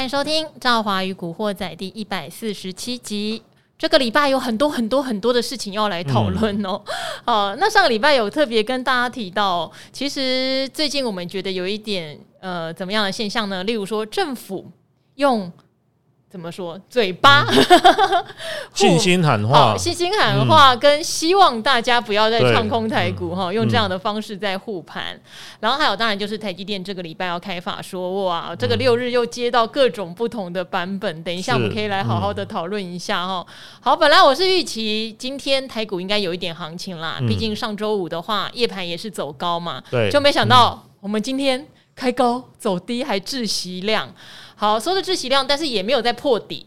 欢迎收听《赵华与古惑仔》第一百四十七集。这个礼拜有很多很多很多的事情要来讨论哦。哦、嗯，那上个礼拜有特别跟大家提到，其实最近我们觉得有一点呃怎么样的现象呢？例如说，政府用。怎么说？嘴巴、嗯、信心喊话，信心喊话，跟希望大家不要再唱空台股哈，嗯、用这样的方式在护盘。嗯、然后还有，当然就是台积电这个礼拜要开法说，哇，这个六日又接到各种不同的版本。嗯、等一下我们可以来好好的讨论一下哈。嗯、好，本来我是预期今天台股应该有一点行情啦，毕、嗯、竟上周五的话夜盘也是走高嘛，对，就没想到我们今天开高走低还窒息量。好，收的窒息量，但是也没有在破底，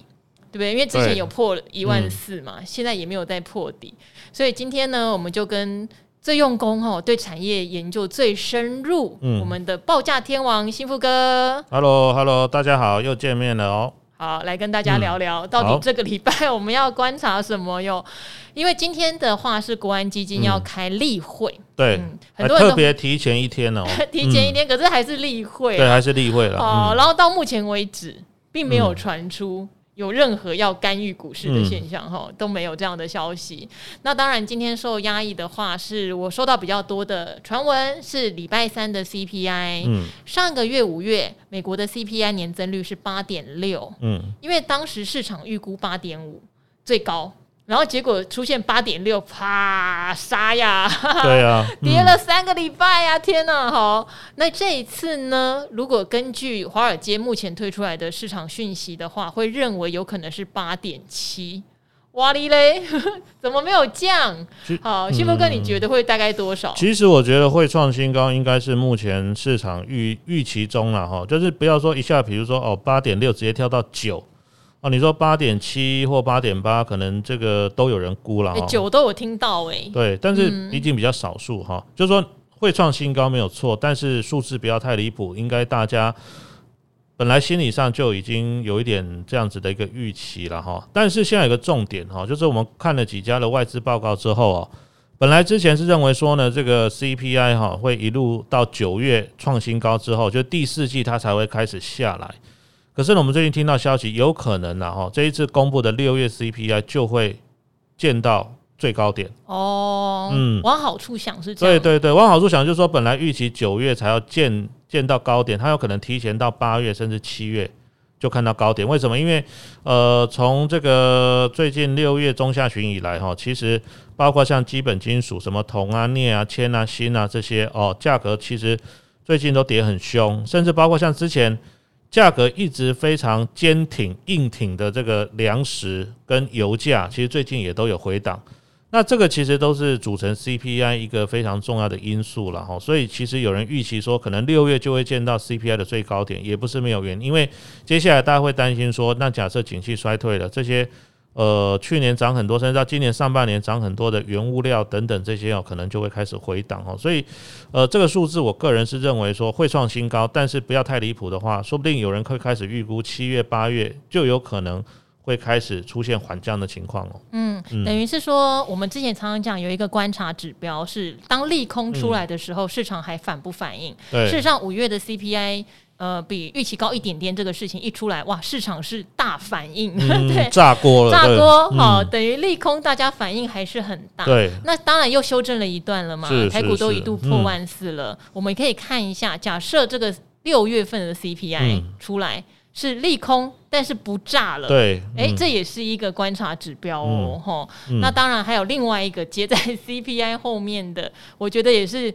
对不对？因为之前有破一万四嘛，嗯、现在也没有在破底，所以今天呢，我们就跟最用功哦，对产业研究最深入，嗯、我们的报价天王幸福哥，Hello，Hello，大家好，又见面了哦。好，来跟大家聊聊，到底这个礼拜 我们要观察什么哟？因为今天的话是国安基金要开例会，对，很多人特别提前一天哦，提前一天，可是还是例会，对，还是例会了。哦，然后到目前为止，并没有传出。有任何要干预股市的现象哈，嗯、都没有这样的消息。那当然，今天受压抑的话，是我收到比较多的传闻，是礼拜三的 CPI。嗯，上个月五月，美国的 CPI 年增率是八点六。嗯，因为当时市场预估八点五最高。然后结果出现八点六，啪杀呀！对啊，跌了三个礼拜呀！天哪，好，那这一次呢？如果根据华尔街目前推出来的市场讯息的话，会认为有可能是八点七。哇哩嘞，怎么没有降？好，幸福哥，你觉得会大概多少？其实我觉得会创新高，应该是目前市场预预期中了哈，就是不要说一下，比如说哦八点六直接跳到九。哦，你说八点七或八点八，可能这个都有人估了哈，九都有听到哎。对，但是毕竟比较少数哈，嗯、就是说会创新高没有错，但是数字不要太离谱，应该大家本来心理上就已经有一点这样子的一个预期了哈。但是现在有个重点哈，就是我们看了几家的外资报告之后哦，本来之前是认为说呢，这个 CPI 哈会一路到九月创新高之后，就第四季它才会开始下来。可是呢，我们最近听到消息，有可能呢，哈，这一次公布的六月 CPI 就会见到最高点哦。嗯，往好处想是这样。对对对，往好处想就是说，本来预期九月才要见见到高点，它有可能提前到八月甚至七月就看到高点。为什么？因为呃，从这个最近六月中下旬以来，哈，其实包括像基本金属，什么铜啊、镍啊、铅啊、锌啊这些哦，价格其实最近都跌很凶，甚至包括像之前。价格一直非常坚挺、硬挺的这个粮食跟油价，其实最近也都有回档。那这个其实都是组成 CPI 一个非常重要的因素了哈。所以其实有人预期说，可能六月就会见到 CPI 的最高点，也不是没有原因。因为接下来大家会担心说，那假设景气衰退了，这些。呃，去年涨很多，甚至到今年上半年涨很多的原物料等等这些哦，可能就会开始回档哦。所以，呃，这个数字我个人是认为说会创新高，但是不要太离谱的话，说不定有人会开始预估七月、八月就有可能会开始出现缓降的情况哦。嗯，嗯，等于是说我们之前常常讲有一个观察指标是，当利空出来的时候，市场还反不反应？对，事实上五月的 CPI。呃，比预期高一点点，这个事情一出来，哇，市场是大反应，嗯、对，炸锅了，炸锅，好、嗯，等于利空，大家反应还是很大。对，那当然又修正了一段了嘛，台股都一度破万四了。嗯、我们可以看一下，假设这个六月份的 CPI 出来是利空，但是不炸了，对，哎、嗯，这也是一个观察指标哦，吼、嗯。那当然还有另外一个接在 CPI 后面的，我觉得也是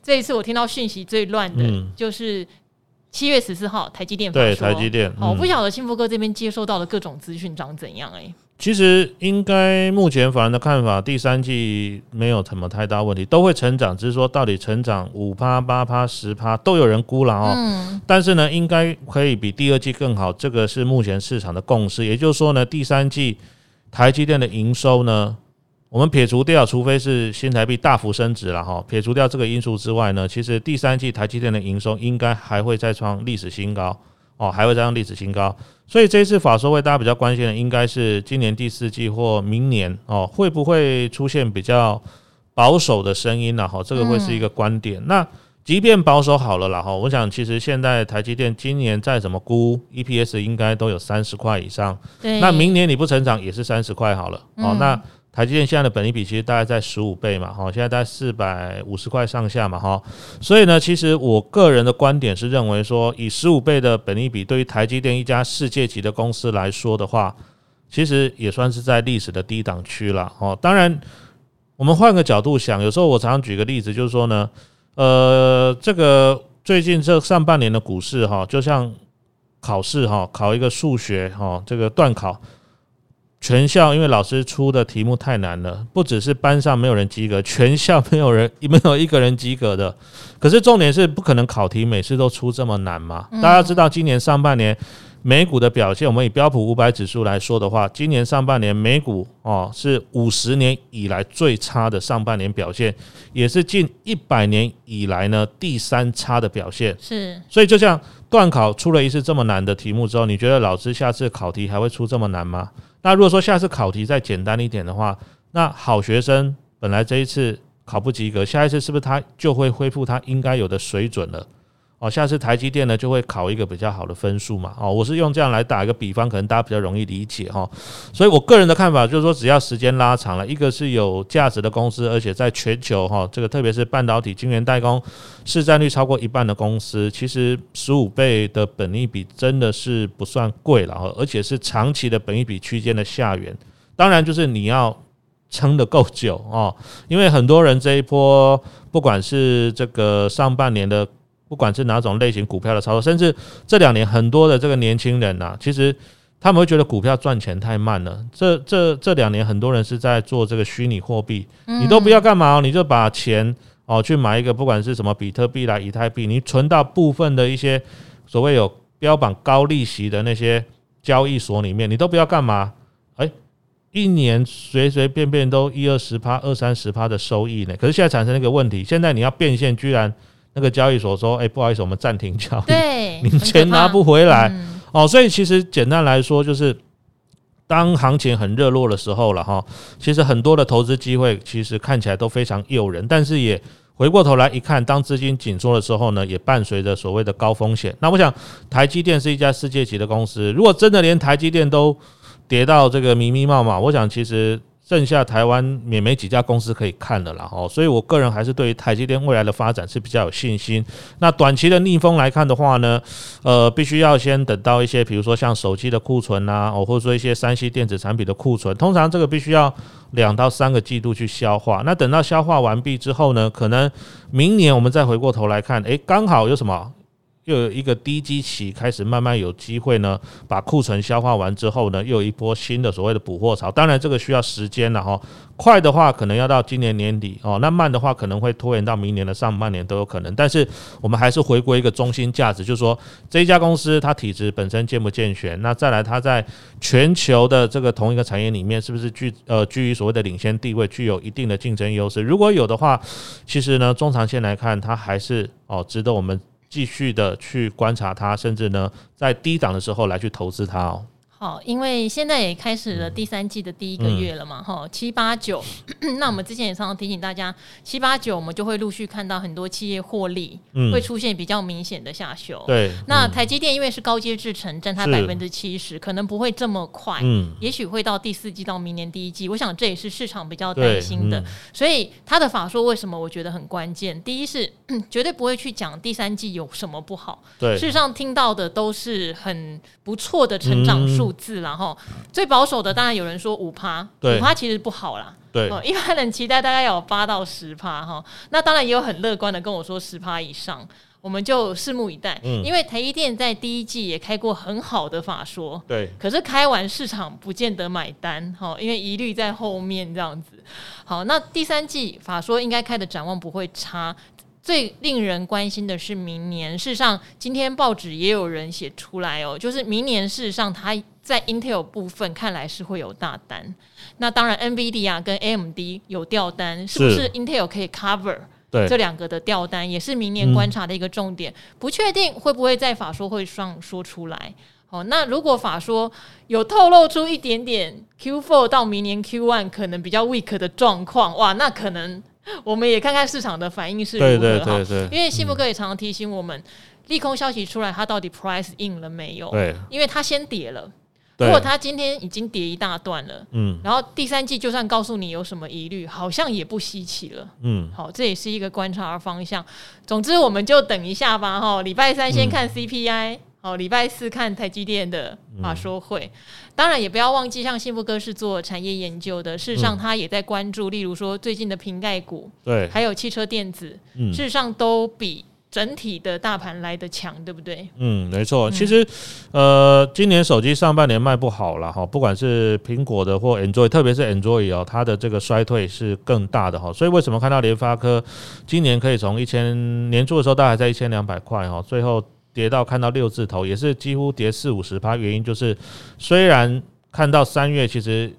这一次我听到讯息最乱的，嗯、就是。七月十四号，台积电对，台积电。好，我不晓得幸福哥这边接收到的各种资讯长怎样哎、欸。其实应该目前法人的看法，第三季没有什么太大问题，都会成长，只是说到底成长五趴、八趴、十趴都有人估了哦。嗯。但是呢，应该可以比第二季更好，这个是目前市场的共识。也就是说呢，第三季台积电的营收呢。我们撇除掉，除非是新台币大幅升值了哈，撇除掉这个因素之外呢，其实第三季台积电的营收应该还会再创历史新高哦，还会再创历史新高。所以这一次法说会大家比较关心的，应该是今年第四季或明年哦，会不会出现比较保守的声音呢？哈，这个会是一个观点。那即便保守好了啦哈，我想其实现在台积电今年再怎么估 EPS 应该都有三十块以上。对，那明年你不成长也是三十块好了。哦、嗯，那台积电现在的本益比其实大概在十五倍嘛，哈，现在在四百五十块上下嘛，哈。所以呢，其实我个人的观点是认为说，以十五倍的本益比，对于台积电一家世界级的公司来说的话，其实也算是在历史的低档区了。哦，当然，我们换个角度想，有时候我常常举个例子，就是说呢。呃，这个最近这上半年的股市哈，就像考试哈，考一个数学哈，这个段考，全校因为老师出的题目太难了，不只是班上没有人及格，全校没有人 没有一个人及格的。可是重点是不可能考题每次都出这么难嘛？大家知道今年上半年。美股的表现，我们以标普五百指数来说的话，今年上半年美股哦是五十年以来最差的上半年表现，也是近一百年以来呢第三差的表现。是，所以就像段考出了一次这么难的题目之后，你觉得老师下次考题还会出这么难吗？那如果说下次考题再简单一点的话，那好学生本来这一次考不及格，下一次是不是他就会恢复他应该有的水准了？哦，下次台积电呢就会考一个比较好的分数嘛。哦，我是用这样来打一个比方，可能大家比较容易理解哈。所以我个人的看法就是说，只要时间拉长了，一个是有价值的公司，而且在全球哈，这个特别是半导体晶圆代工市占率超过一半的公司，其实十五倍的本益比真的是不算贵了，而且是长期的本益比区间的下缘。当然，就是你要撑得够久哦，因为很多人这一波不管是这个上半年的。不管是哪种类型股票的操作，甚至这两年很多的这个年轻人呐、啊，其实他们会觉得股票赚钱太慢了。这这这两年很多人是在做这个虚拟货币，你都不要干嘛，你就把钱哦去买一个，不管是什么比特币啦、以太币，你存到部分的一些所谓有标榜高利息的那些交易所里面，你都不要干嘛，哎，一年随随便便都一二十趴、二三十趴的收益呢。可是现在产生了一个问题，现在你要变现，居然。那个交易所说：“哎、欸，不好意思，我们暂停交易，对，你钱拿不回来、嗯、哦。所以其实简单来说，就是当行情很热络的时候了哈。其实很多的投资机会，其实看起来都非常诱人，但是也回过头来一看，当资金紧缩的时候呢，也伴随着所谓的高风险。那我想，台积电是一家世界级的公司，如果真的连台积电都跌到这个迷迷茫茫，我想其实。”剩下台湾也没几家公司可以看的了哦，所以我个人还是对于台积电未来的发展是比较有信心。那短期的逆风来看的话呢，呃，必须要先等到一些，比如说像手机的库存啊，哦，或者说一些三 C 电子产品的库存，通常这个必须要两到三个季度去消化。那等到消化完毕之后呢，可能明年我们再回过头来看，诶，刚好有什么？又有一个低基期开始慢慢有机会呢，把库存消化完之后呢，又有一波新的所谓的补货潮。当然这个需要时间了哈，快的话可能要到今年年底哦，那慢的话可能会拖延到明年的上半年都有可能。但是我们还是回归一个中心价值，就是说这一家公司它体质本身健不健全，那再来它在全球的这个同一个产业里面是不是具呃居于所谓的领先地位，具有一定的竞争优势。如果有的话，其实呢中长线来看，它还是哦值得我们。继续的去观察它，甚至呢，在低档的时候来去投资它哦。好，因为现在也开始了第三季的第一个月了嘛，哈、嗯，七八九，那我们之前也常常提醒大家，七八九我们就会陆续看到很多企业获利，会出现比较明显的下修。对、嗯，那台积电因为是高阶制程，占它百分之七十，可能不会这么快，嗯，也许会到第四季到明年第一季，我想这也是市场比较担心的。嗯、所以他的法说为什么我觉得很关键？第一是绝对不会去讲第三季有什么不好，对，事实上听到的都是很不错的成长数。数字，然后最保守的当然有人说五趴，五趴其实不好啦。对，一般人期待大概有八到十趴哈。那当然也有很乐观的跟我说十趴以上，我们就拭目以待。嗯，因为台积电在第一季也开过很好的法说，对，可是开完市场不见得买单哈，因为疑虑在后面这样子。好，那第三季法说应该开的展望不会差。最令人关心的是明年，事实上今天报纸也有人写出来哦，就是明年事实上它在 Intel 部分看来是会有大单，那当然 NVIDIA 跟 AMD 有掉单，是不是 Intel 可以 cover 对这两个的掉单，也是明年观察的一个重点，不确定会不会在法说会上说出来。好，那如果法说有透露出一点点 Q4 到明年 Q1 可能比较 weak 的状况，哇，那可能。我们也看看市场的反应是如何。对对对对，因为幸福哥也常常提醒我们，嗯、利空消息出来，它到底 price in 了没有？对，因为它先跌了。如果它今天已经跌一大段了，嗯，然后第三季就算告诉你有什么疑虑，好像也不稀奇了，嗯，好，这也是一个观察的方向。总之，我们就等一下吧，哈，礼拜三先看 CPI，好，礼拜四看台积电的法说会。当然，也不要忘记，像幸福哥是做产业研究的，事实上他也在关注，例如说最近的瓶盖股，对，还有汽车电子，事实上都比。整体的大盘来的强，对不对？嗯，没错。其实，呃，今年手机上半年卖不好了哈，不管是苹果的或 Android，特别是 Android 哦，它的这个衰退是更大的哈。所以为什么看到联发科今年可以从一千年初的时候，大概在一千两百块哈，最后跌到看到六字头，也是几乎跌四五十趴。原因就是虽然看到三月其实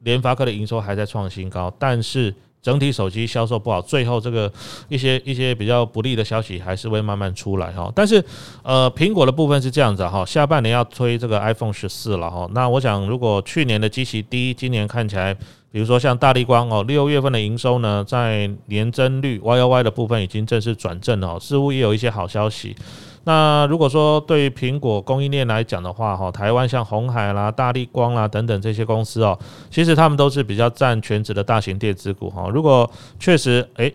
联发科的营收还在创新高，但是。整体手机销售不好，最后这个一些一些比较不利的消息还是会慢慢出来哈。但是，呃，苹果的部分是这样子哈，下半年要推这个 iPhone 十四了哈。那我想，如果去年的基期低，今年看起来，比如说像大立光哦，六月份的营收呢，在年增率 Y O Y 的部分已经正式转正了，似乎也有一些好消息。那如果说对于苹果供应链来讲的话，哈，台湾像红海啦、大立光啦等等这些公司哦，其实他们都是比较占全值的大型电子股哈。如果确实诶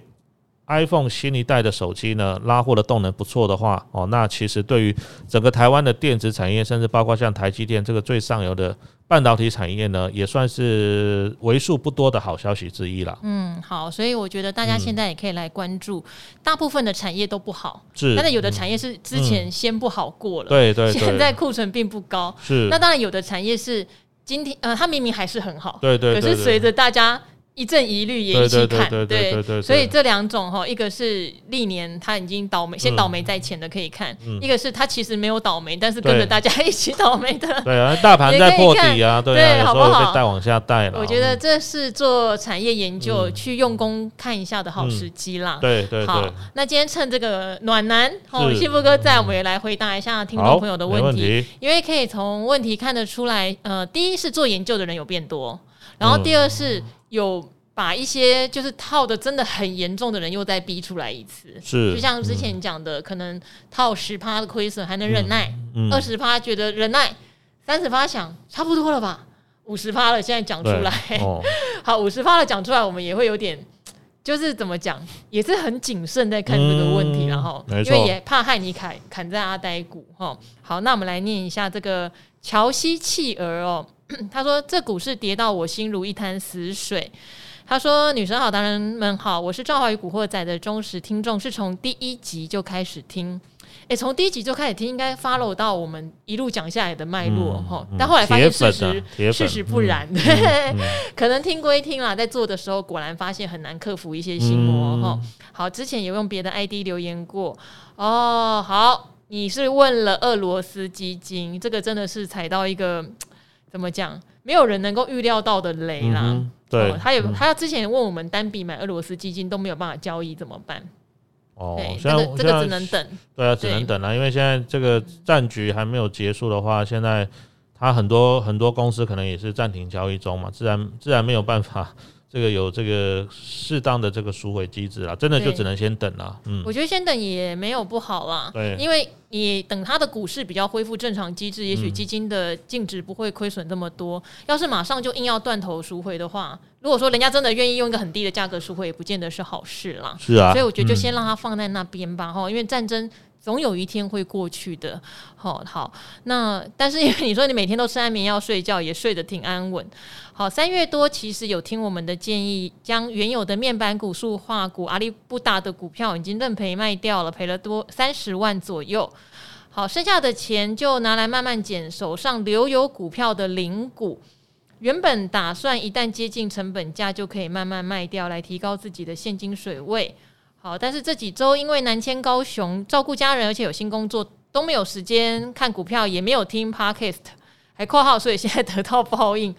iPhone 新一代的手机呢，拉货的动能不错的话，哦，那其实对于整个台湾的电子产业，甚至包括像台积电这个最上游的半导体产业呢，也算是为数不多的好消息之一了。嗯，好，所以我觉得大家现在也可以来关注，嗯、大部分的产业都不好，是，但是有的产业是之前先不好过了，嗯、对，对对，现在库存并不高，是。那当然有的产业是今天呃，它明明还是很好，对对，对，可是随着大家。一阵疑虑也一起看，对，所以这两种哈，一个是历年他已经倒霉，先倒霉在前的可以看，一个是他其实没有倒霉，但是跟着大家一起倒霉的，对啊，大盘在破底啊，对，好不好？带往下带了。我觉得这是做产业研究去用功看一下的好时机啦。对对，好，那今天趁这个暖男哦，幸福哥在，我们也来回答一下听众朋友的问题，因为可以从问题看得出来，呃，第一是做研究的人有变多，然后第二是。有把一些就是套的真的很严重的人又再逼出来一次，是。就像之前讲的，可能套十趴的亏损还能忍耐，二十趴觉得忍耐，三十趴想差不多了吧，五十趴了现在讲出来，哦、好五十趴了讲出来，我们也会有点就是怎么讲，也是很谨慎在看这个问题，然后、嗯、因为也怕害你砍砍在阿呆股哈。好，那我们来念一下这个乔西弃儿哦。他说：“这股市跌到我心如一潭死水。”他说：“女神好，达人们好，我是赵华与古惑仔的忠实听众，是从第一集就开始听。诶，从第一集就开始听，应该 follow 到我们一路讲下来的脉络哈。但后来发现事实，事实不然，可能听归听啦，在做的时候果然发现很难克服一些心魔哈。好，之前有用别的 ID 留言过哦。好，你是问了俄罗斯基金，这个真的是踩到一个。”怎么讲？没有人能够预料到的雷啦。嗯、对、哦，他有他之前问我们单笔买俄罗斯基金都没有办法交易，怎么办？哦，对这个这个只能等。对啊，只能等啊，因为现在这个战局还没有结束的话，现在他很多很多公司可能也是暂停交易中嘛，自然自然没有办法。这个有这个适当的这个赎回机制啦，真的就只能先等啦。嗯，我觉得先等也没有不好啦。对，因为你等它的股市比较恢复正常机制，也许基金的净值不会亏损这么多。要是马上就硬要断头赎回的话，如果说人家真的愿意用一个很低的价格赎回，也不见得是好事啦。是啊，所以我觉得就先让它放在那边吧。哈，因为战争。总有一天会过去的，好好。那但是因为你说你每天都吃安眠药睡觉，也睡得挺安稳。好，三月多其实有听我们的建议，将原有的面板股、塑化股、阿里不达的股票已经认赔卖掉了，赔了多三十万左右。好，剩下的钱就拿来慢慢减手上留有股票的零股。原本打算一旦接近成本价就可以慢慢卖掉，来提高自己的现金水位。好，但是这几周因为南迁高雄，照顾家人，而且有新工作，都没有时间看股票，也没有听 Podcast，还括号，所以现在得到报应，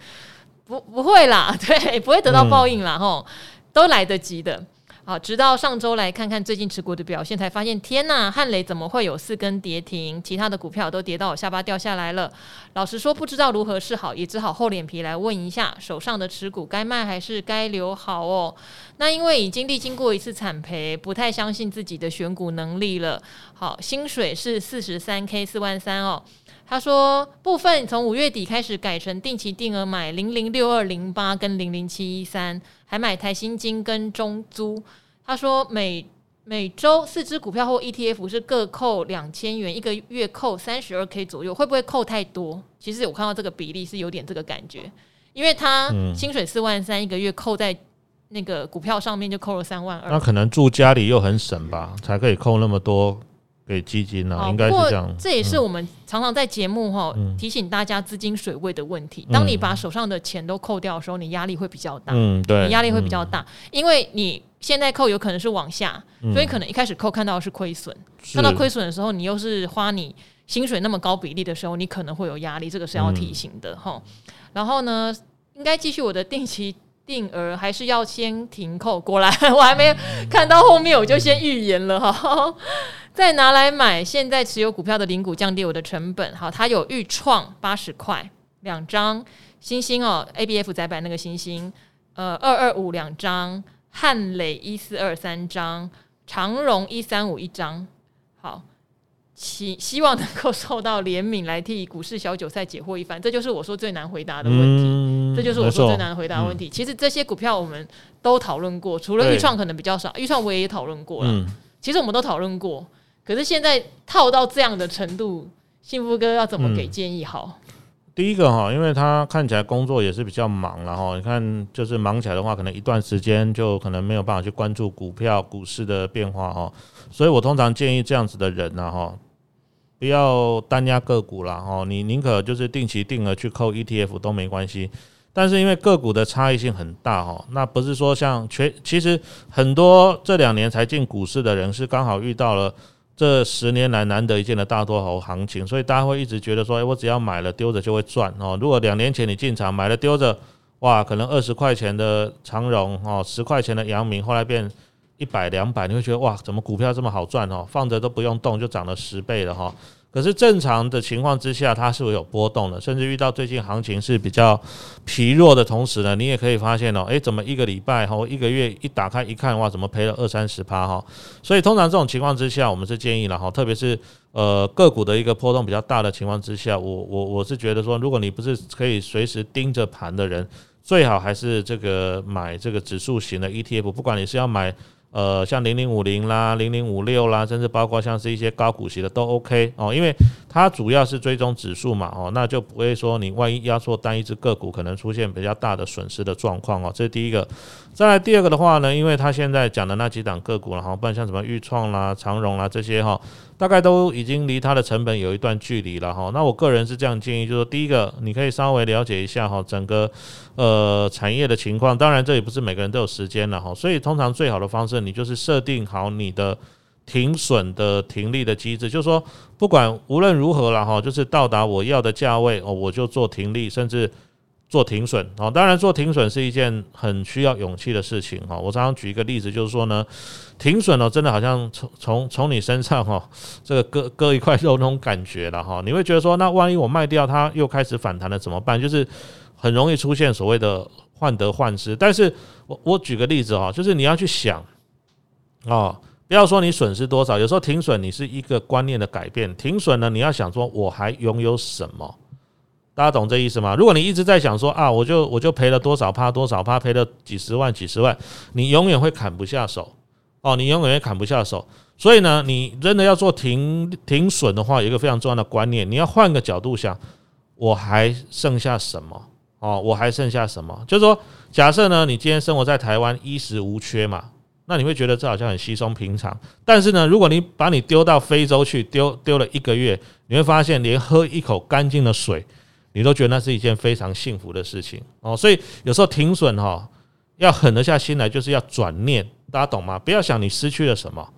不不会啦，对，不会得到报应啦，吼、嗯，都来得及的。好，直到上周来看看最近持股的表现，才发现天呐，汉雷怎么会有四根跌停？其他的股票都跌到我下巴掉下来了。老实说，不知道如何是好，也只好厚脸皮来问一下，手上的持股该卖还是该留好哦？那因为已经历经过一次惨赔，不太相信自己的选股能力了。好，薪水是四十三 K 四万三哦。他说，部分从五月底开始改成定期定额买零零六二零八跟零零七一三，还买台新金跟中租。他说每每周四只股票或 ETF 是各扣两千元，一个月扣三十二 K 左右，会不会扣太多？其实我看到这个比例是有点这个感觉，因为他薪水四万三，一个月扣在那个股票上面就扣了三万二。那可能住家里又很省吧，才可以扣那么多。给基金呢、啊，应该是这样。这也是我们常常在节目哈、嗯、提醒大家资金水位的问题。当你把手上的钱都扣掉的时候，你压力会比较大。嗯，对，你压力会比较大，因为你现在扣有可能是往下，所以可能一开始扣看到的是亏损，看到亏损的时候，你又是花你薪水那么高比例的时候，你可能会有压力，这个是要提醒的哈。然后呢，应该继续我的定期定额，还是要先停扣？果然我还没看到后面，我就先预言了哈。再拿来买，现在持有股票的零股降低我的成本。好，它有钰创八十块两张，星星哦，ABF 载板那个星星，呃，二二五两张，汉磊一四二三张，长荣一三五一张。好，希希望能够受到怜悯，来替股市小韭菜解惑一番。这就是我说最难回答的问题。嗯、这就是我说最难回答的问题。嗯、其实这些股票我们都讨论过，除了钰创可能比较少，钰创我也讨论过了。嗯、其实我们都讨论过。可是现在套到这样的程度，幸福哥要怎么给建议好？第一个哈，因为他看起来工作也是比较忙，然后你看就是忙起来的话，可能一段时间就可能没有办法去关注股票、股市的变化哈。所以我通常建议这样子的人呢哈，不要单押个股了哈，你宁可就是定期定额去扣 ETF 都没关系。但是因为个股的差异性很大哈，那不是说像全其实很多这两年才进股市的人是刚好遇到了。这十年来难得一见的大多头行情，所以大家会一直觉得说，哎，我只要买了丢着就会赚哦。如果两年前你进场买了丢着，哇，可能二十块钱的长荣哦，十块钱的阳明，后来变一百两百，你会觉得哇，怎么股票这么好赚哦？放着都不用动就涨了十倍了哈。可是正常的情况之下，它是会有波动的，甚至遇到最近行情是比较疲弱的同时呢，你也可以发现哦，诶，怎么一个礼拜或一个月一打开一看，哇，怎么赔了二三十趴哈？所以通常这种情况之下，我们是建议了哈，特别是呃个股的一个波动比较大的情况之下，我我我是觉得说，如果你不是可以随时盯着盘的人，最好还是这个买这个指数型的 ETF，不管你是要买。呃，像零零五零啦、零零五六啦，甚至包括像是一些高股息的都 OK 哦，因为它主要是追踪指数嘛哦，那就不会说你万一压缩单一只个股，可能出现比较大的损失的状况哦。这是第一个。再来第二个的话呢，因为他现在讲的那几档个股，然后不然像什么钰创啦、长荣啦这些哈，大概都已经离它的成本有一段距离了哈。那我个人是这样建议，就是说第一个，你可以稍微了解一下哈整个呃产业的情况。当然，这也不是每个人都有时间了哈，所以通常最好的方式，你就是设定好你的停损的停利的机制，就是说不管无论如何了哈，就是到达我要的价位哦，我就做停利，甚至。做停损哦，当然做停损是一件很需要勇气的事情哈。我常常举一个例子，就是说呢，停损哦，真的好像从从从你身上哈，这个割割一块肉那种感觉了哈。你会觉得说，那万一我卖掉它又开始反弹了怎么办？就是很容易出现所谓的患得患失。但是我我举个例子哈，就是你要去想哦，不要说你损失多少，有时候停损你是一个观念的改变。停损呢，你要想说我还拥有什么？大家懂这意思吗？如果你一直在想说啊，我就我就赔了多少趴多少趴，赔了几十万几十万，你永远会砍不下手哦，你永远也砍不下手。所以呢，你真的要做停停损的话，有一个非常重要的观念，你要换个角度想，我还剩下什么？哦，我还剩下什么？就是说，假设呢，你今天生活在台湾，衣食无缺嘛，那你会觉得这好像很稀松平常。但是呢，如果你把你丢到非洲去，丢丢了一个月，你会发现连喝一口干净的水。你都觉得那是一件非常幸福的事情哦，所以有时候停损哈，要狠得下心来，就是要转念，大家懂吗？不要想你失去了什么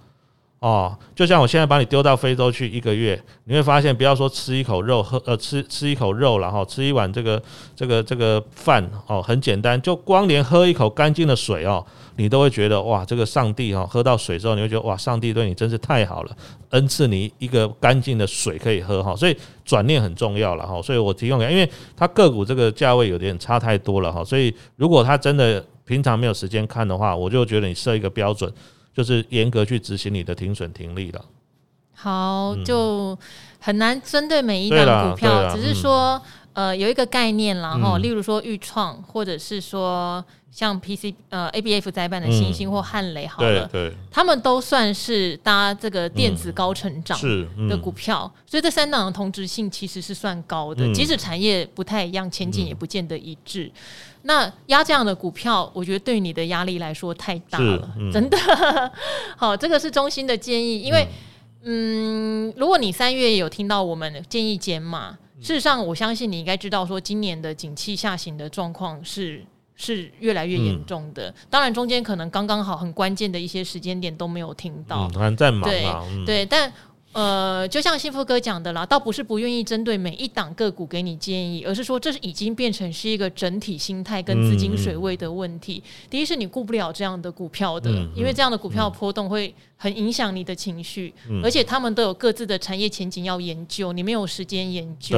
哦，就像我现在把你丢到非洲去一个月，你会发现，不要说吃一口肉，喝呃吃吃一口肉，然后吃一碗这个这个这个饭哦，很简单，就光连喝一口干净的水哦，你都会觉得哇，这个上帝哦，喝到水之后，你会觉得哇，上帝对你真是太好了，恩赐你一个干净的水可以喝哈，所以转念很重要了哈，所以我提供给，因为它个股这个价位有点差太多了哈，所以如果他真的平常没有时间看的话，我就觉得你设一个标准。就是严格去执行你的停损停利了。好，就很难针对每一档股票，只是说，呃，有一个概念啦哈。例如说，钰创，或者是说像 PC 呃 ABF 在办的星星或汉雷，好了，对，他们都算是搭这个电子高成长的股票，所以这三档的同质性其实是算高的，即使产业不太一样，前景也不见得一致。那压这样的股票，我觉得对你的压力来说太大了，嗯、真的。好，这个是中心的建议，因为，嗯，嗯，如果你三月有听到我们的建议减码，事实上，我相信你应该知道，说今年的景气下行的状况是是越来越严重的。嗯、当然，中间可能刚刚好很关键的一些时间点都没有听到，嗯、还在忙对、嗯、对，但。呃，就像幸福哥讲的啦，倒不是不愿意针对每一档个股给你建议，而是说这是已经变成是一个整体心态跟资金水位的问题。第一是你顾不了这样的股票的，因为这样的股票波动会很影响你的情绪，嗯、而且他们都有各自的产业前景要研究，你没有时间研究。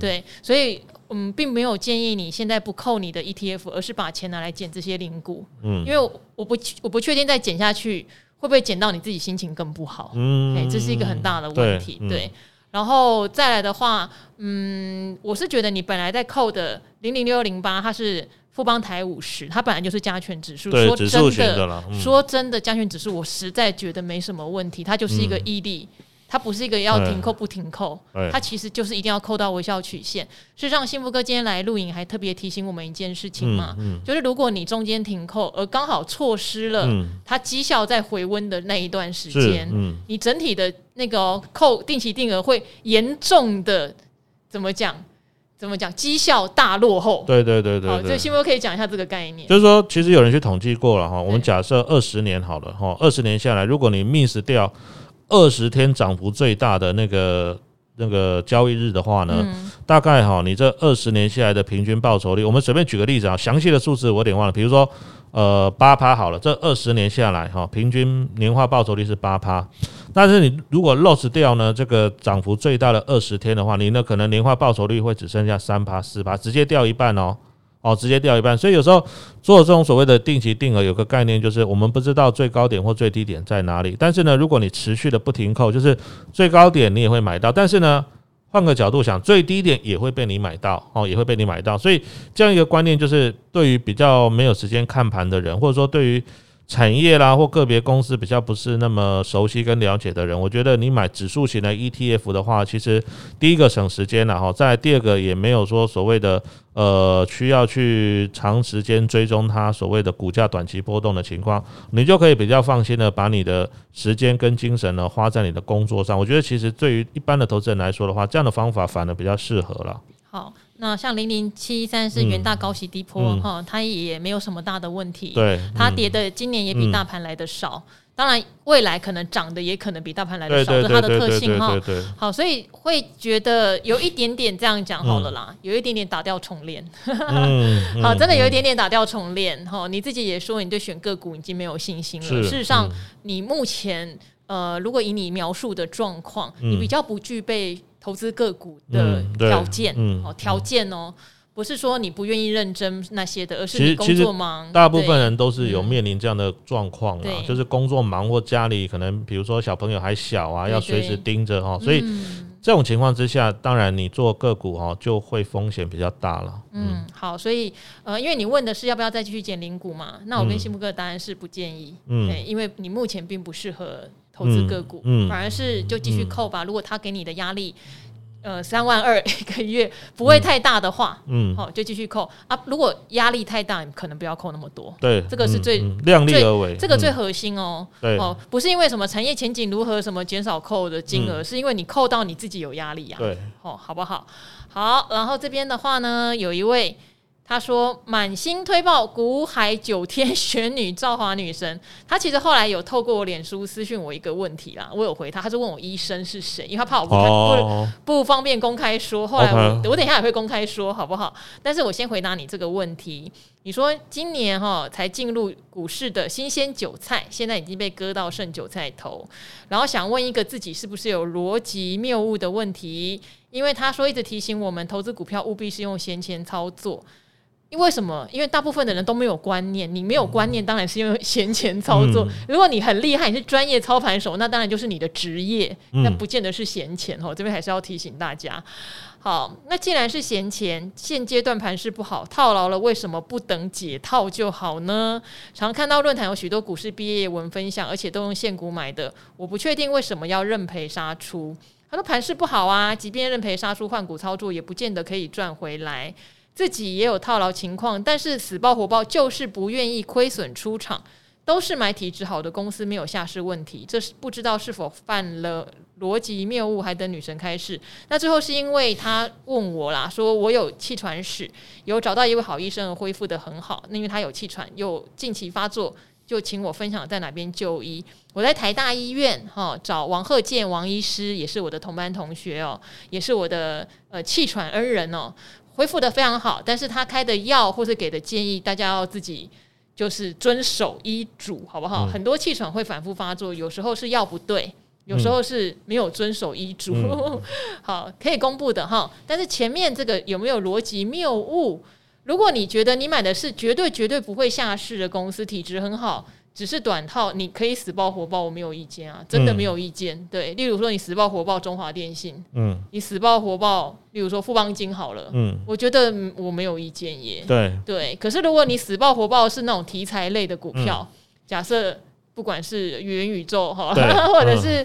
对，所以嗯，并没有建议你现在不扣你的 ETF，而是把钱拿来减这些零股。嗯，因为我不我不确定再减下去。会不会减到你自己心情更不好？嗯，哎，这是一个很大的问题。对，对，然后再来的话，嗯，我是觉得你本来在扣的零零六零八，它是富邦台五十，它本来就是加权指数。对，说真的，说真的，加权指数我实在觉得没什么问题，它就是一个毅力。嗯它不是一个要停扣不停扣，对它其实就是一定要扣到微笑曲线。事实上，幸福哥今天来录影还特别提醒我们一件事情嘛，嗯嗯、就是如果你中间停扣，而刚好错失了它绩效在回温的那一段时间，嗯、你整体的那个扣定期定额会严重的怎么讲？怎么讲？绩效大落后。对对对对，对，所以幸福哥可以讲一下这个概念。就是说，其实有人去统计过了哈，我们假设二十年好了哈，二十年下来，如果你 miss 掉。二十天涨幅最大的那个那个交易日的话呢，嗯、大概哈，你这二十年下来的平均报酬率，我们随便举个例子啊，详细的数字我有点忘了，比如说呃八趴好了，这二十年下来哈，平均年化报酬率是八趴，但是你如果 loss 掉呢，这个涨幅最大的二十天的话，你呢可能年化报酬率会只剩下三趴四趴，直接掉一半哦。哦，直接掉一半，所以有时候做这种所谓的定期定额，有个概念就是我们不知道最高点或最低点在哪里。但是呢，如果你持续的不停扣，就是最高点你也会买到，但是呢，换个角度想，最低点也会被你买到，哦，也会被你买到。所以这样一个观念就是，对于比较没有时间看盘的人，或者说对于。产业啦，或个别公司比较不是那么熟悉跟了解的人，我觉得你买指数型的 ETF 的话，其实第一个省时间了哈，再第二个也没有说所谓的呃需要去长时间追踪它所谓的股价短期波动的情况，你就可以比较放心的把你的时间跟精神呢花在你的工作上。我觉得其实对于一般的投资人来说的话，这样的方法反而比较适合了。好。那像零零七三是元大高息低坡哈，它也没有什么大的问题。对，它跌的今年也比大盘来的少。当然，未来可能涨的也可能比大盘来的少，这是它的特性哈。好，所以会觉得有一点点这样讲好了啦，有一点点打掉重练。好，真的有一点点打掉重练哈。你自己也说，你对选个股已经没有信心了。事实上，你目前呃，如果以你描述的状况，你比较不具备。投资个股的条件，嗯哦，条件哦，不是说你不愿意认真那些的，而是你工作忙。大部分人都是有面临这样的状况啊，就是工作忙或家里可能，比如说小朋友还小啊，要随时盯着哈，所以这种情况之下，当然你做个股哈就会风险比较大了。嗯，好，所以呃，因为你问的是要不要再继续减零股嘛，那我跟新福哥的答案是不建议，嗯，因为你目前并不适合。投资个股，嗯嗯、反而是就继续扣吧。嗯、如果他给你的压力，呃，三万二一个月不会太大的话，嗯，好，就继续扣啊。如果压力太大，你可能不要扣那么多。对，这个是最、嗯嗯、量力而为，这个最核心哦。对哦，不是因为什么产业前景如何，什么减少扣的金额，嗯、是因为你扣到你自己有压力呀、啊。对，哦，好不好？好，然后这边的话呢，有一位他说：“满心推爆古海九天玄女赵华女神。”他其实后来有透过我脸书私讯我一个问题啦，我有回他，他是问我医生是谁，因为他怕我不、哦、不不方便公开说。后来我.我等一下也会公开说，好不好？但是我先回答你这个问题。你说今年哈才进入股市的新鲜韭菜，现在已经被割到剩韭菜头，然后想问一个自己是不是有逻辑谬误的问题？因为他说一直提醒我们投资股票务必是用闲钱操作。因为什么？因为大部分的人都没有观念，你没有观念，当然是因为闲钱操作。嗯、如果你很厉害，你是专业操盘手，那当然就是你的职业，那不见得是闲钱哦。这边还是要提醒大家。好，那既然是闲钱，现阶段盘势不好，套牢了，为什么不等解套就好呢？常看到论坛有许多股市毕业文分享，而且都用现股买的，我不确定为什么要认赔杀出。他说盘势不好啊，即便认赔杀出换股操作，也不见得可以赚回来。自己也有套牢情况，但是死抱活抱就是不愿意亏损出场，都是买体质好的公司，没有下市问题。这是不知道是否犯了逻辑谬误，还等女神开示。那最后是因为他问我啦，说我有气喘史，有找到一位好医生，恢复得很好。那因为他有气喘，又近期发作，就请我分享在哪边就医。我在台大医院哈找王鹤健王医师，也是我的同班同学哦，也是我的呃气喘恩人哦。恢复的非常好，但是他开的药或是给的建议，大家要自己就是遵守医嘱，好不好？嗯、很多气喘会反复发作，有时候是药不对，有时候是没有遵守医嘱。嗯、好，可以公布的哈。但是前面这个有没有逻辑谬误？如果你觉得你买的是绝对绝对不会下市的公司，体质很好。只是短套，你可以死抱活抱，我没有意见啊，真的没有意见。嗯、对，例如说你死抱活抱中华电信，嗯，你死抱活抱，例如说富邦金好了，嗯，我觉得我没有意见耶。对。对，可是如果你死抱活抱是那种题材类的股票，嗯、假设不管是元宇宙哈，对。或者是、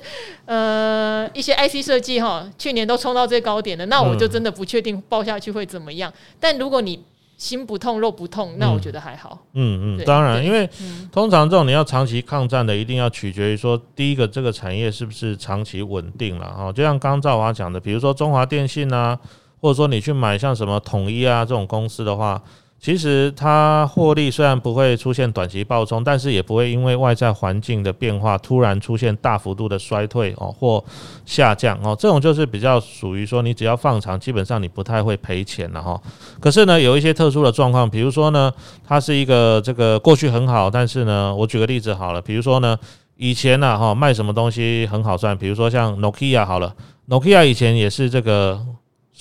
嗯、呃一些 IC 设计哈，去年都冲到最高点的，那我就真的不确定抱下去会怎么样。嗯、但如果你心不痛肉不痛，那我觉得还好。嗯嗯，当然，因为通常这种你要长期抗战的，一定要取决于说，第一个这个产业是不是长期稳定了哈。就像刚刚赵华讲的，比如说中华电信啊，或者说你去买像什么统一啊这种公司的话。其实它获利虽然不会出现短期暴冲，但是也不会因为外在环境的变化突然出现大幅度的衰退哦或下降哦，这种就是比较属于说你只要放长，基本上你不太会赔钱了哈。可是呢，有一些特殊的状况，比如说呢，它是一个这个过去很好，但是呢，我举个例子好了，比如说呢，以前呢哈卖什么东西很好赚，比如说像 Nokia 好了，Nokia 以前也是这个。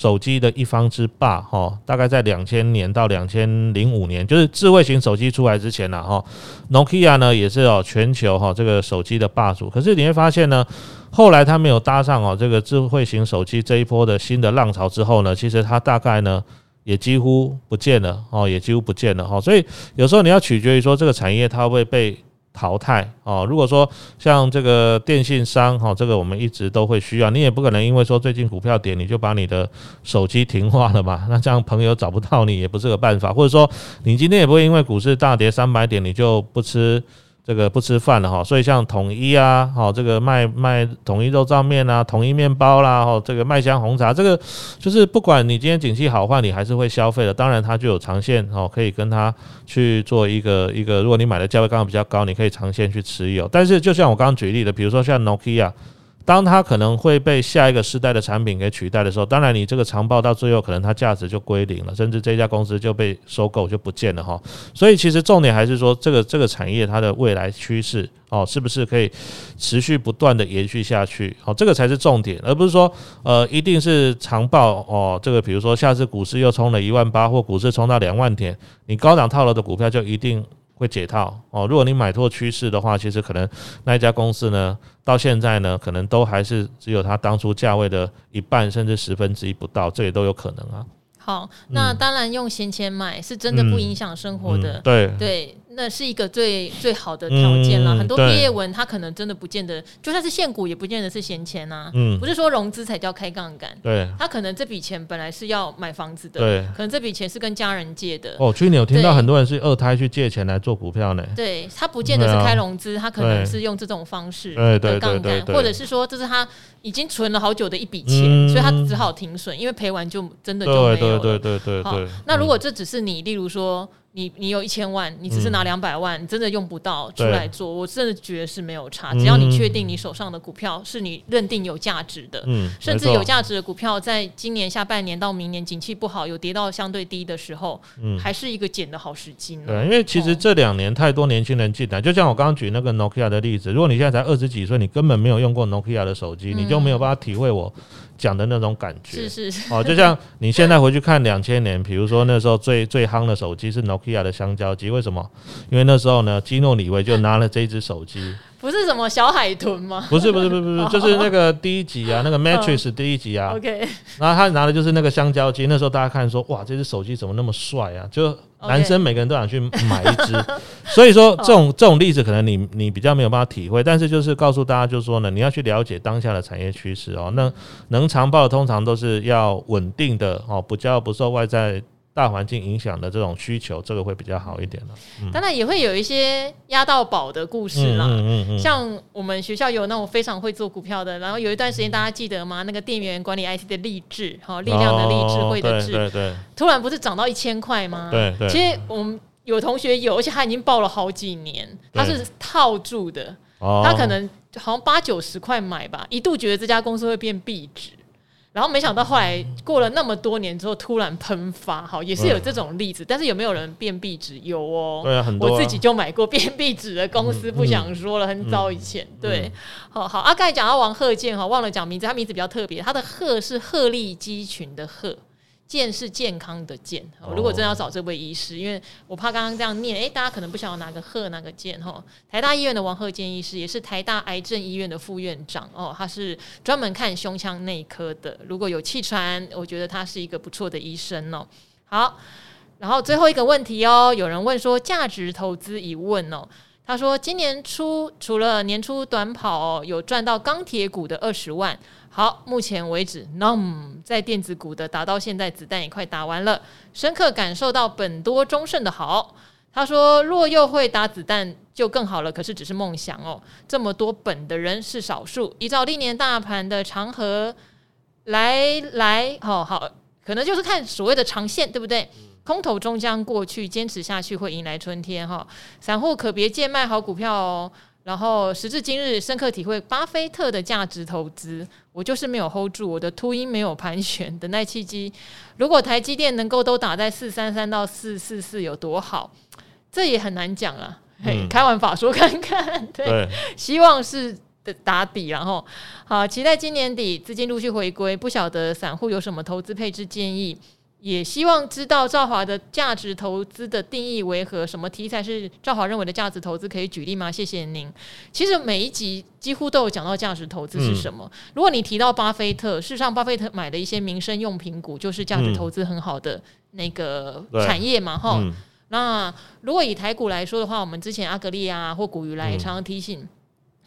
手机的一方之霸，哈，大概在两千年到两千零五年，就是智慧型手机出来之前呢，哈，Nokia 呢也是哦全球哈这个手机的霸主。可是你会发现呢，后来它没有搭上哦这个智慧型手机这一波的新的浪潮之后呢，其实它大概呢也几乎不见了哦，也几乎不见了哈。所以有时候你要取决于说这个产业它会不会被。淘汰哦，如果说像这个电信商哈，这个我们一直都会需要，你也不可能因为说最近股票跌，你就把你的手机停化了嘛？那这样朋友找不到你也不是个办法，或者说你今天也不会因为股市大跌三百点，你就不吃。这个不吃饭了哈，所以像统一啊，好这个卖卖统一肉燥面啊，统一面包啦，哈这个麦香红茶，这个就是不管你今天景气好坏，你还是会消费的。当然它就有长线哦，可以跟它去做一个一个，如果你买的价位刚好比较高，你可以长线去持有。但是就像我刚刚举例的，比如说像 Nokia。当它可能会被下一个世代的产品给取代的时候，当然你这个长报到最后可能它价值就归零了，甚至这家公司就被收购就不见了哈。所以其实重点还是说这个这个产业它的未来趋势哦，是不是可以持续不断的延续下去？哦，这个才是重点，而不是说呃一定是长报哦。这个比如说下次股市又冲了一万八，或股市冲到两万点，你高档套牢的股票就一定。会解套哦。如果你买错趋势的话，其实可能那一家公司呢，到现在呢，可能都还是只有它当初价位的一半，甚至十分之一不到，这也都有可能啊。好，那当然用闲钱买是真的不影响生活的。嗯嗯、对对。那是一个最最好的条件了。嗯、很多毕业文，他可能真的不见得，就算是现股，也不见得是闲钱呐。嗯，不是说融资才叫开杠杆。对，他可能这笔钱本来是要买房子的。对，可能这笔钱是跟家人借的。哦，去年有听到很多人是二胎去借钱来做股票呢。对，他不见得是开融资，他可能是用这种方式的杠杆，或者是说这是他已经存了好久的一笔钱，嗯、所以他只好停损，因为赔完就真的就没有了。对对对对对。好，那如果这只是你，例如说。你你有一千万，你只是拿两百万，嗯、你真的用不到出来做，我真的觉得是没有差。只要你确定你手上的股票是你认定有价值的，嗯，甚至有价值的股票，在今年下半年到明年景气不好，有跌到相对低的时候，嗯，还是一个捡的好时机呢。对，因为其实这两年太多年轻人进来，哦、就像我刚刚举那个 Nokia 的例子，如果你现在才二十几岁，你根本没有用过 Nokia 的手机，嗯、你就没有办法体会我。讲的那种感觉是是是哦，就像你现在回去看两千年，比如说那时候最最夯的手机是 Nokia 的香蕉机，为什么？因为那时候呢，基诺里维就拿了这只手机。不是什么小海豚吗？不是不是不是不是，就是那个第一集啊，那个 Matrix 第一集啊。OK。然后他拿的就是那个香蕉机，那时候大家看说，哇，这只手机怎么那么帅啊？就男生每个人都想去买一只。所以说这种这种例子可能你你比较没有办法体会，但是就是告诉大家，就是说呢，你要去了解当下的产业趋势哦。那能长报的通常都是要稳定的哦，不叫不受外在。大环境影响的这种需求，这个会比较好一点了。嗯、当然也会有一些押到宝的故事啦。像我们学校有那种非常会做股票的，然后有一段时间大家记得吗？那个电源管理 IC 的励志，哈，力量的励，智慧的智，对对，突然不是涨到一千块吗？对对。其实我们有同学有，而且他已经抱了好几年，他是套住的，他可能好像八九十块买吧，一度觉得这家公司会变壁纸。然后没想到后来过了那么多年之后突然喷发，好，也是有这种例子。但是有没有人变壁纸？有哦，对啊，很多。我自己就买过变壁纸的公司，不想说了，很早以前。对，好好。啊，刚才讲到王鹤健哈，忘了讲名字，他名字比较特别，他的鹤是鹤立鸡群的鹤。健是健康的健，如果真的要找这位医师，因为我怕刚刚这样念，诶、欸，大家可能不晓得哪个贺哪个健哈。台大医院的王贺健医师也是台大癌症医院的副院长哦，他是专门看胸腔内科的。如果有气喘，我觉得他是一个不错的医生哦。好，然后最后一个问题哦，有人问说价值投资疑问哦，他说今年初除了年初短跑、有赚到钢铁股的二十万。好，目前为止，NOM 在电子股的打到现在，子弹也快打完了，深刻感受到本多终胜的好。他说，若又会打子弹就更好了，可是只是梦想哦。这么多本的人是少数，依照历年大盘的长河来来，好好，可能就是看所谓的长线，对不对？空头终将过去，坚持下去会迎来春天哈。散户可别贱卖好股票哦。然后时至今日，深刻体会巴菲特的价值投资。我就是没有 hold 住，我的秃鹰没有盘旋，等待契机。如果台积电能够都打在四三三到四四四，有多好？这也很难讲啊。嘿，开完法说看看。对，对希望是的打底，然后好期待今年底资金陆续回归。不晓得散户有什么投资配置建议？也希望知道赵华的价值投资的定义为何？什么题材是赵华认为的价值投资？可以举例吗？谢谢您。其实每一集几乎都有讲到价值投资是什么。嗯、如果你提到巴菲特，事实上巴菲特买的一些民生用品股就是价值投资很好的那个产业嘛，哈、嗯。那如果以台股来说的话，我们之前阿格力啊或古鱼来也常常提醒。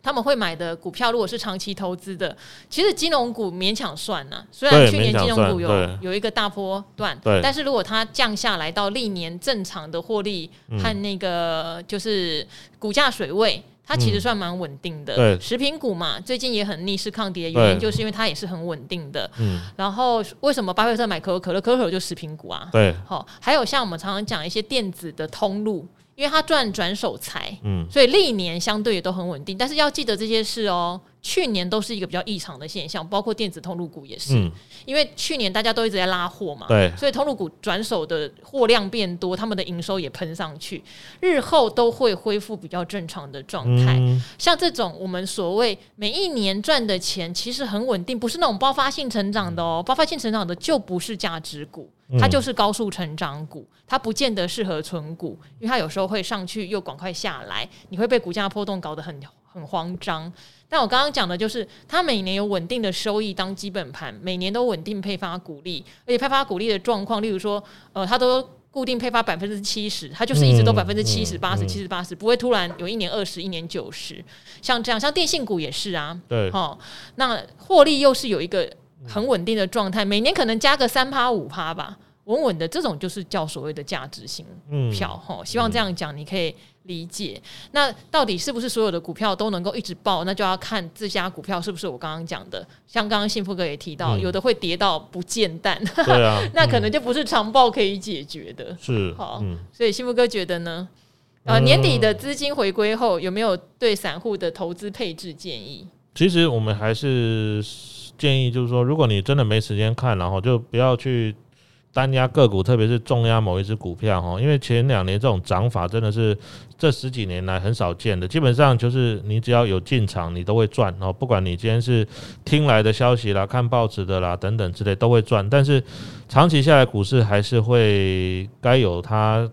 他们会买的股票，如果是长期投资的，其实金融股勉强算呢、啊。虽然去年金融股有有一个大波段，但是如果它降下来到历年正常的获利和那个就是股价水位，它其实算蛮稳定的。对食品股嘛，最近也很逆势抗跌的原因，就是因为它也是很稳定的。嗯。然后为什么巴菲特买可口可乐？可口可乐就食品股啊。对。好，还有像我们常常讲一些电子的通路。因为他赚转手财，嗯，所以历年相对也都很稳定。但是要记得这些事哦。去年都是一个比较异常的现象，包括电子通路股也是，嗯、因为去年大家都一直在拉货嘛，对，所以通路股转手的货量变多，他们的营收也喷上去，日后都会恢复比较正常的状态。嗯、像这种我们所谓每一年赚的钱其实很稳定，不是那种爆发性成长的哦，爆发性成长的就不是价值股，它就是高速成长股，它不见得适合存股，因为它有时候会上去又赶快下来，你会被股价波动搞得很很慌张。但我刚刚讲的就是，它每年有稳定的收益当基本盘，每年都稳定配发股利，而且配发股利的状况，例如说，呃，它都固定配发百分之七十，它就是一直都百分之七十、八十、七十、八十，不会突然有一年二十，一年九十，像这样，像电信股也是啊，对，好，那获利又是有一个很稳定的状态，每年可能加个三趴五趴吧。稳稳的这种就是叫所谓的价值型票哈、嗯，希望这样讲你可以理解、嗯。那到底是不是所有的股票都能够一直爆？那就要看这家股票是不是我刚刚讲的，像刚刚幸福哥也提到、嗯，有的会跌到不见蛋，对啊，那可能就不是长报可以解决的。是好、嗯，所以幸福哥觉得呢？呃，年底的资金回归后，有没有对散户的投资配置建议？其实我们还是建议，就是说，如果你真的没时间看，然后就不要去。单压个股，特别是重压某一只股票哈，因为前两年这种涨法真的是这十几年来很少见的。基本上就是你只要有进场，你都会赚哦。不管你今天是听来的消息啦、看报纸的啦等等之类，都会赚。但是长期下来，股市还是会该有它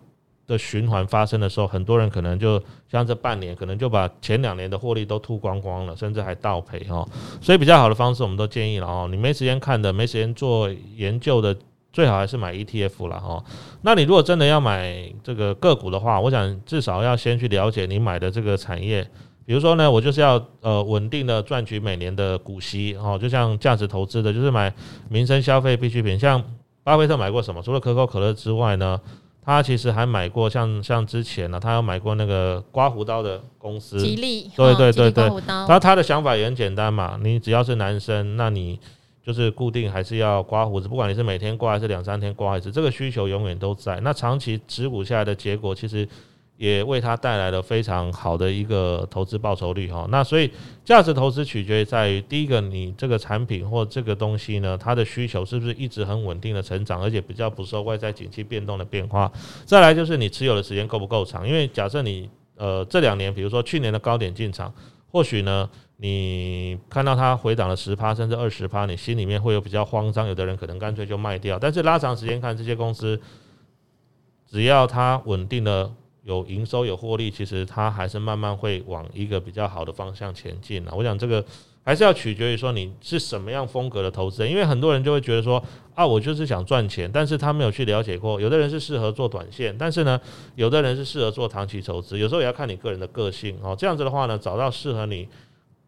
的循环发生的时候，很多人可能就像这半年，可能就把前两年的获利都吐光光了，甚至还倒赔哦。所以比较好的方式，我们都建议了哦。你没时间看的，没时间做研究的。最好还是买 ETF 了哈。那你如果真的要买这个个股的话，我想至少要先去了解你买的这个产业。比如说呢，我就是要呃稳定的赚取每年的股息哦，就像价值投资的，就是买民生消费必需品。像巴菲特买过什么？除了可口可乐之外呢，他其实还买过像像之前呢，他有买过那个刮胡刀的公司。吉利。对对对对。他他的想法也很简单嘛，你只要是男生，那你。就是固定还是要刮胡子，不管你是每天刮还是两三天刮一次，这个需求永远都在。那长期持股下来的结果，其实也为它带来了非常好的一个投资报酬率哈。那所以价值投资取决于在于第一个，你这个产品或这个东西呢，它的需求是不是一直很稳定的成长，而且比较不受外在景气变动的变化。再来就是你持有的时间够不够长，因为假设你呃这两年，比如说去年的高点进场，或许呢。你看到它回档了十趴甚至二十趴，你心里面会有比较慌张，有的人可能干脆就卖掉。但是拉长时间看，这些公司只要它稳定的有营收有获利，其实它还是慢慢会往一个比较好的方向前进了。我想这个还是要取决于说你是什么样风格的投资人，因为很多人就会觉得说啊，我就是想赚钱，但是他没有去了解过。有的人是适合做短线，但是呢，有的人是适合做长期投资。有时候也要看你个人的个性哦。这样子的话呢，找到适合你。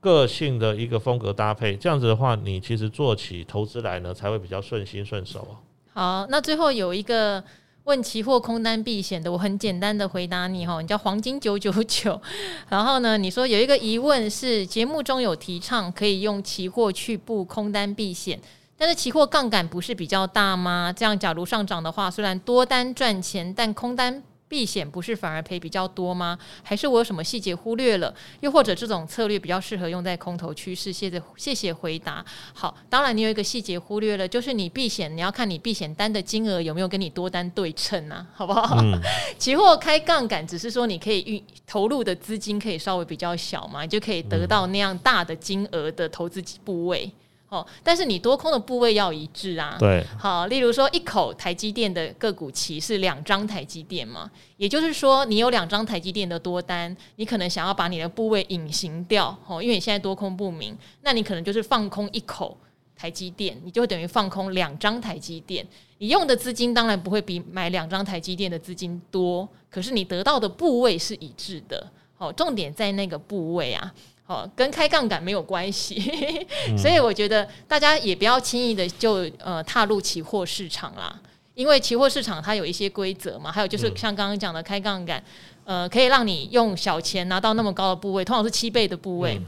个性的一个风格搭配，这样子的话，你其实做起投资来呢，才会比较顺心顺手。好，那最后有一个问期货空单避险的，我很简单的回答你哈，你叫黄金九九九，然后呢，你说有一个疑问是，节目中有提倡可以用期货去布空单避险，但是期货杠杆不是比较大吗？这样假如上涨的话，虽然多单赚钱，但空单。避险不是反而赔比较多吗？还是我有什么细节忽略了？又或者这种策略比较适合用在空头趋势？谢谢谢谢回答。好，当然你有一个细节忽略了，就是你避险，你要看你避险单的金额有没有跟你多单对称啊，好不好？嗯、期货开杠杆只是说你可以运投入的资金可以稍微比较小嘛，你就可以得到那样大的金额的投资部位。哦，但是你多空的部位要一致啊。对，好，例如说一口台积电的个股期是两张台积电嘛，也就是说你有两张台积电的多单，你可能想要把你的部位隐形掉，哦，因为你现在多空不明，那你可能就是放空一口台积电，你就等于放空两张台积电，你用的资金当然不会比买两张台积电的资金多，可是你得到的部位是一致的，哦，重点在那个部位啊。好，跟开杠杆没有关系，所以我觉得大家也不要轻易的就呃踏入期货市场啦，因为期货市场它有一些规则嘛，还有就是像刚刚讲的开杠杆，呃，可以让你用小钱拿到那么高的部位，通常是七倍的部位。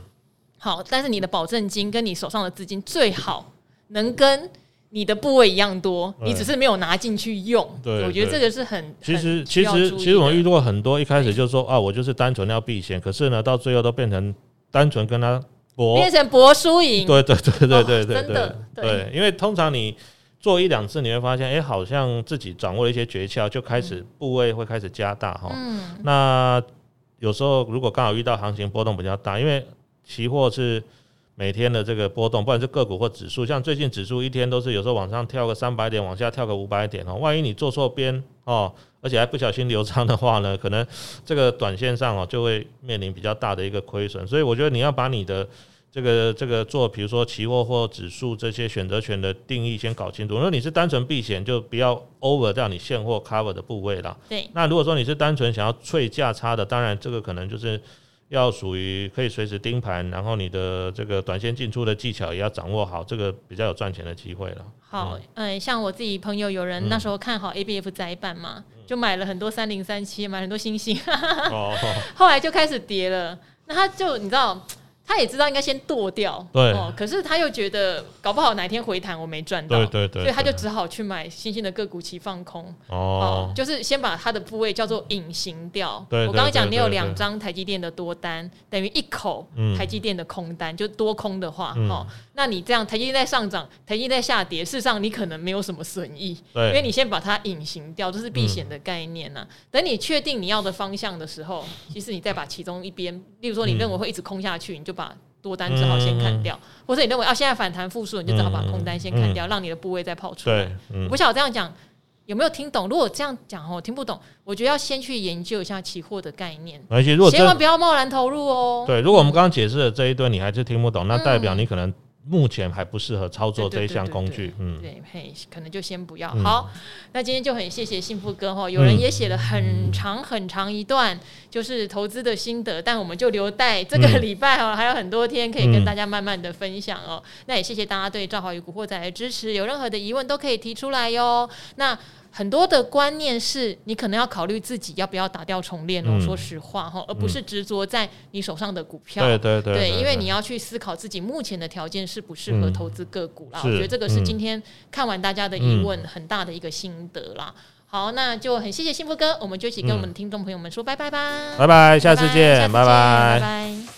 好，但是你的保证金跟你手上的资金最好能跟你的部位一样多，你只是没有拿进去用。对，我觉得这个是很其实其实其实我们遇到过很多，一开始就说啊，我就是单纯要避险，可是呢，到最后都变成。单纯跟他搏，变成搏输赢。对对对对对对对，对，对，因为通常你做一两次，你会发现，哎，好像自己掌握了一些诀窍，就开始部位会开始加大哈。嗯。那有时候如果刚好遇到行情波动比较大，因为期货是每天的这个波动，不管是个股或指数，像最近指数一天都是有时候往上跳个三百点，往下跳个五百点哦。万一你做错边哦。而且还不小心流仓的话呢，可能这个短线上哦就会面临比较大的一个亏损，所以我觉得你要把你的这个这个做，比如说期货或指数这些选择权的定义先搞清楚。如果你是单纯避险，就不要 over 掉你现货 cover 的部位了。对。那如果说你是单纯想要脆价差的，当然这个可能就是要属于可以随时盯盘，然后你的这个短线进出的技巧也要掌握好，这个比较有赚钱的机会了。好，嗯，像我自己朋友有人那时候看好 ABF 载板嘛，嗯、就买了很多三零三七，买很多星星，哦、后来就开始跌了。那他就你知道。他也知道应该先剁掉，对，哦，可是他又觉得搞不好哪天回弹我没赚到，对对对，所以他就只好去买新兴的个股期放空，哦，就是先把他的部位叫做隐形掉。我刚刚讲你有两张台积电的多单，等于一口台积电的空单，就多空的话，哦，那你这样台积电在上涨，台积电在下跌，事实上你可能没有什么损益，对，因为你先把它隐形掉，这是避险的概念呐。等你确定你要的方向的时候，其实你再把其中一边，例如说你认为会一直空下去，你就把多单只好先砍掉，嗯、或者你认为啊现在反弹复苏，你就只好把空单先砍掉，嗯、让你的部位再跑出来。嗯、不晓得这样讲有没有听懂？如果这样讲哦，听不懂，我觉得要先去研究一下期货的概念，而且如果千万不要贸然投入哦。对，如果我们刚刚解释的这一堆你还是听不懂，那代表你可能。目前还不适合操作这一项工具，嗯，对，嘿，可能就先不要。好，那今天就很谢谢幸福哥哈，有人也写了很长很长一段，就是投资的心得，但我们就留待这个礼拜哈，还有很多天可以跟大家慢慢的分享哦。那也谢谢大家对赵华与古惑仔的支持，有任何的疑问都可以提出来哟。那。很多的观念是你可能要考虑自己要不要打掉重练哦，嗯、说实话哈，而不是执着在你手上的股票。对对对，因为你要去思考自己目前的条件适不适合投资个股啦。嗯、我觉得这个是今天看完大家的疑问很大的一个心得啦。嗯、好，那就很谢谢幸福哥，我们就一起跟我们的听众朋友们说拜拜吧，拜拜，下次见，拜拜。拜拜。